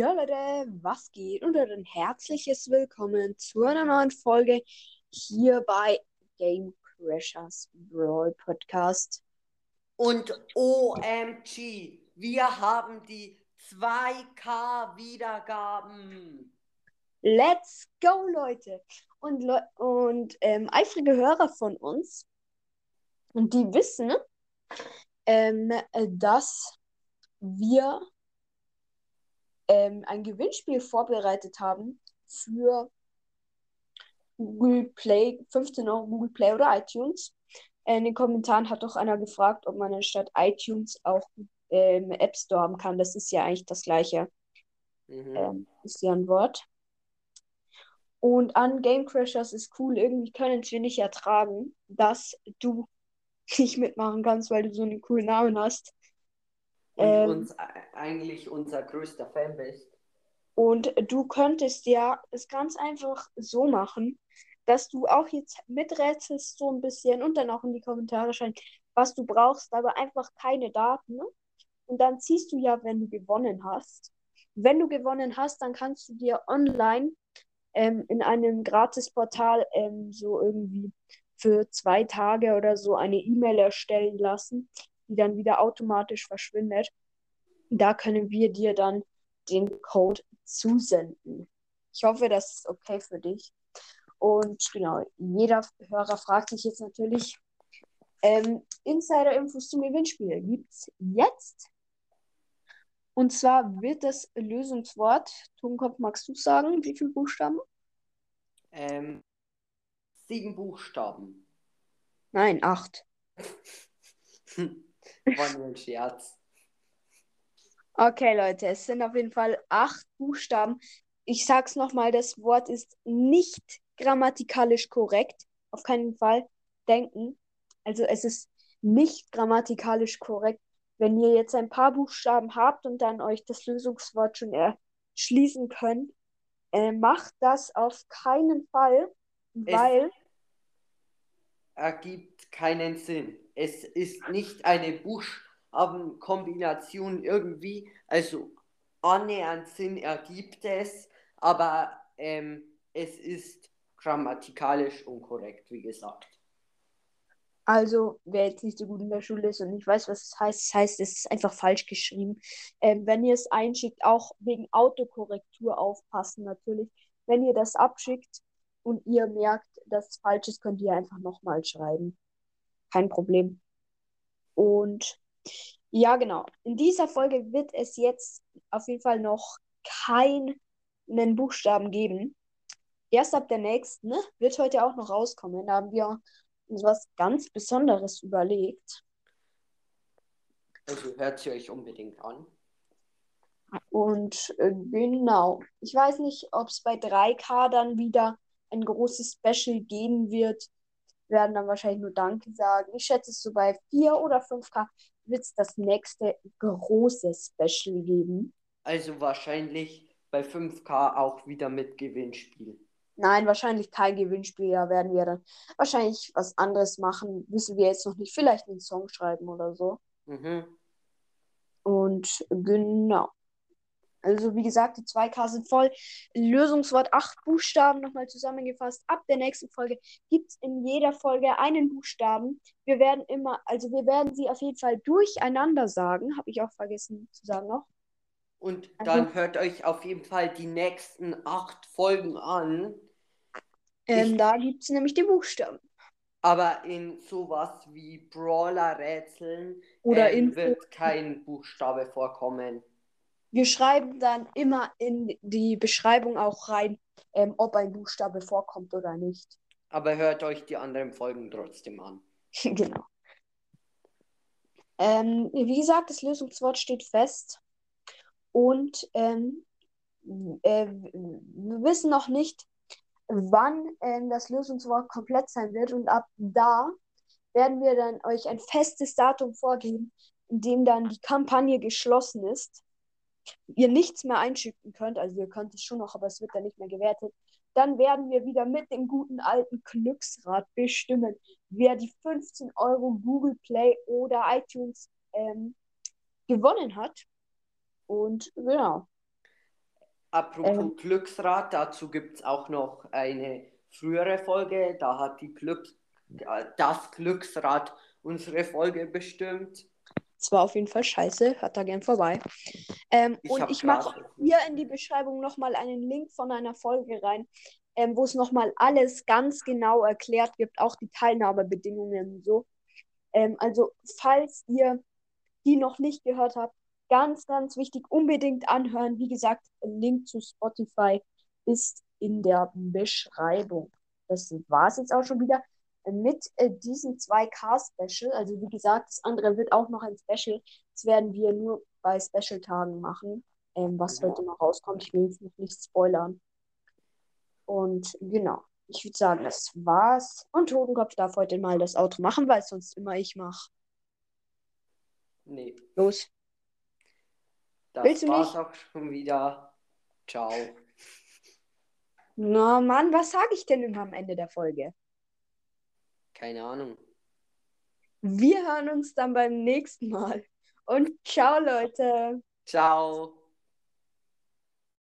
Ja, Leute, was geht? Und ein herzliches Willkommen zu einer neuen Folge hier bei Game Crashers Brawl Podcast. Und OMG, wir haben die 2K Wiedergaben. Let's go, Leute! Und, Le und ähm, eifrige Hörer von uns, und die wissen, ähm, dass wir ähm, ein Gewinnspiel vorbereitet haben für Google Play, 15 Euro Google Play oder iTunes. In den Kommentaren hat doch einer gefragt, ob man anstatt iTunes auch ähm, App Store haben kann. Das ist ja eigentlich das gleiche. Mhm. Ähm, ist ja ein Wort. Und an Game Crashers ist cool, irgendwie können wir nicht ertragen, dass du nicht mitmachen kannst, weil du so einen coolen Namen hast und ähm, uns eigentlich unser größter Fan bist. Und du könntest ja es ganz einfach so machen, dass du auch jetzt miträtselst so ein bisschen und dann auch in die Kommentare schreibst, was du brauchst, aber einfach keine Daten. Ne? Und dann ziehst du ja, wenn du gewonnen hast. Wenn du gewonnen hast, dann kannst du dir online ähm, in einem Gratisportal ähm, so irgendwie für zwei Tage oder so eine E-Mail erstellen lassen, die dann wieder automatisch verschwindet. Da können wir dir dann den Code zusenden. Ich hoffe, das ist okay für dich. Und genau, jeder Hörer fragt sich jetzt natürlich, ähm, Insider-Infos zum Gewinnspiel gibt es jetzt. Und zwar wird das Lösungswort, Tonkopf, magst du sagen, wie viele Buchstaben? Ähm, sieben Buchstaben. Nein, acht. War nur ein Scherz. Okay, Leute, es sind auf jeden Fall acht Buchstaben. Ich sag's nochmal, das Wort ist nicht grammatikalisch korrekt. Auf keinen Fall denken. Also es ist nicht grammatikalisch korrekt. Wenn ihr jetzt ein paar Buchstaben habt und dann euch das Lösungswort schon erschließen könnt, äh, macht das auf keinen Fall, weil. Es ergibt keinen Sinn. Es ist nicht eine Buchstabenkombination irgendwie, also annähernd Sinn ergibt es, aber ähm, es ist grammatikalisch unkorrekt, wie gesagt. Also, wer jetzt nicht so gut in der Schule ist und nicht weiß, was es heißt, das heißt, es ist einfach falsch geschrieben. Ähm, wenn ihr es einschickt, auch wegen Autokorrektur aufpassen natürlich. Wenn ihr das abschickt und ihr merkt, dass es falsch ist, könnt ihr einfach nochmal schreiben kein Problem. Und ja, genau. In dieser Folge wird es jetzt auf jeden Fall noch keinen Buchstaben geben. Erst ab der nächsten ne, wird heute auch noch rauskommen. Da haben wir uns was ganz Besonderes überlegt. Also hört sie euch unbedingt an. Und äh, genau. Ich weiß nicht, ob es bei 3K dann wieder ein großes Special geben wird werden dann wahrscheinlich nur Danke sagen. Ich schätze, so bei 4 oder 5K wird es das nächste große Special geben. Also wahrscheinlich bei 5K auch wieder mit Gewinnspiel. Nein, wahrscheinlich kein Gewinnspiel. Da werden wir dann wahrscheinlich was anderes machen. Wissen wir jetzt noch nicht. Vielleicht einen Song schreiben oder so. Mhm. Und genau. Also wie gesagt, die 2K sind voll. Lösungswort 8 Buchstaben nochmal zusammengefasst. Ab der nächsten Folge gibt es in jeder Folge einen Buchstaben. Wir werden immer, also wir werden sie auf jeden Fall durcheinander sagen. Habe ich auch vergessen zu sagen noch. Und also, dann hört euch auf jeden Fall die nächsten acht Folgen an. Ähm, ich, da gibt es nämlich die Buchstaben. Aber in sowas wie Brawler-Rätseln ähm, wird kein Buchstabe vorkommen wir schreiben dann immer in die Beschreibung auch rein, ähm, ob ein Buchstabe vorkommt oder nicht. Aber hört euch die anderen Folgen trotzdem an. genau. Ähm, wie gesagt, das Lösungswort steht fest. Und ähm, äh, wir wissen noch nicht, wann ähm, das Lösungswort komplett sein wird. Und ab da werden wir dann euch ein festes Datum vorgeben, in dem dann die Kampagne geschlossen ist ihr nichts mehr einschicken könnt, also ihr könnt es schon noch, aber es wird dann nicht mehr gewertet, dann werden wir wieder mit dem guten alten Glücksrad bestimmen, wer die 15 Euro Google Play oder iTunes ähm, gewonnen hat. Und genau. Apropos Ähm. Glücksrad, dazu gibt es auch noch eine frühere Folge. Da hat die Glücks äh, das Glücksrad unsere Folge bestimmt. Es war auf jeden Fall scheiße. Hört da gern vorbei. Ähm, Ich und ich mache hier in die Beschreibung nochmal einen Link von einer Folge rein, ähm, wo es nochmal alles ganz genau erklärt gibt, auch die Teilnahmebedingungen und so. Ähm, also, falls ihr die noch nicht gehört habt, ganz, ganz wichtig, unbedingt anhören. Wie gesagt, ein Link zu Spotify ist in der Beschreibung. Das war es jetzt auch schon wieder mit äh, diesen zwei Car-Special. Also wie gesagt, das andere wird auch noch ein Special. Das werden wir nur bei Special-Tagen machen, ähm, was Mhm. heute noch rauskommt. Ich will jetzt noch nicht spoilern. Und genau, ich würde sagen, das war's. Und Totenkopf darf heute mal das Outro machen, weil es sonst immer ich mache. Nee, Los. das Willst du war's nicht? auch schon wieder. Ciao. Na Mann, was sage ich denn immer am Ende der Folge? Keine Ahnung. Wir hören uns dann beim nächsten Mal. Und ciao, Leute. Ciao.